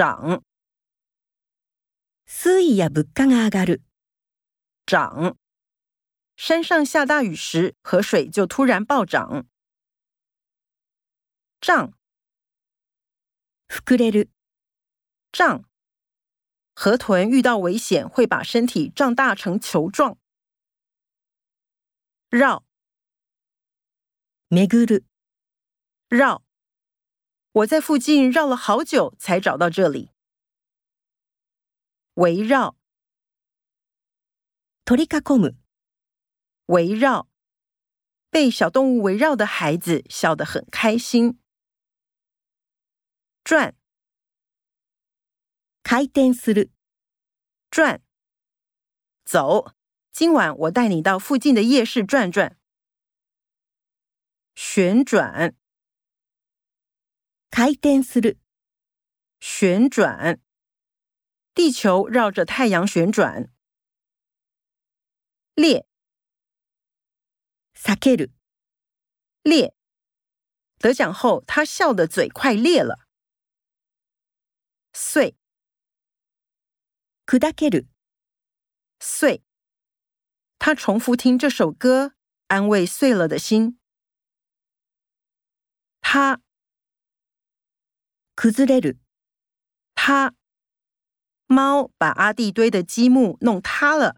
涨，水や物価が上がる。涨，山上下大雨时，河水就突然暴涨。胀，膨れる。胀，河豚遇到危险会把身体胀大成球状。绕，めぐる。绕。我在附近绕了好久才找到这里。围绕，とりかむ。围绕，被小动物围绕的孩子笑得很开心。转，回転する。转，走。今晚我带你到附近的夜市转转。旋转。回転する，旋轉。地球繞著太陽旋轉。裂。裂。得獎後，他笑的嘴快裂了。碎。碎。他重複聽這首歌，安慰碎了的心。他。クズレル，他猫把阿弟堆的积木弄塌了。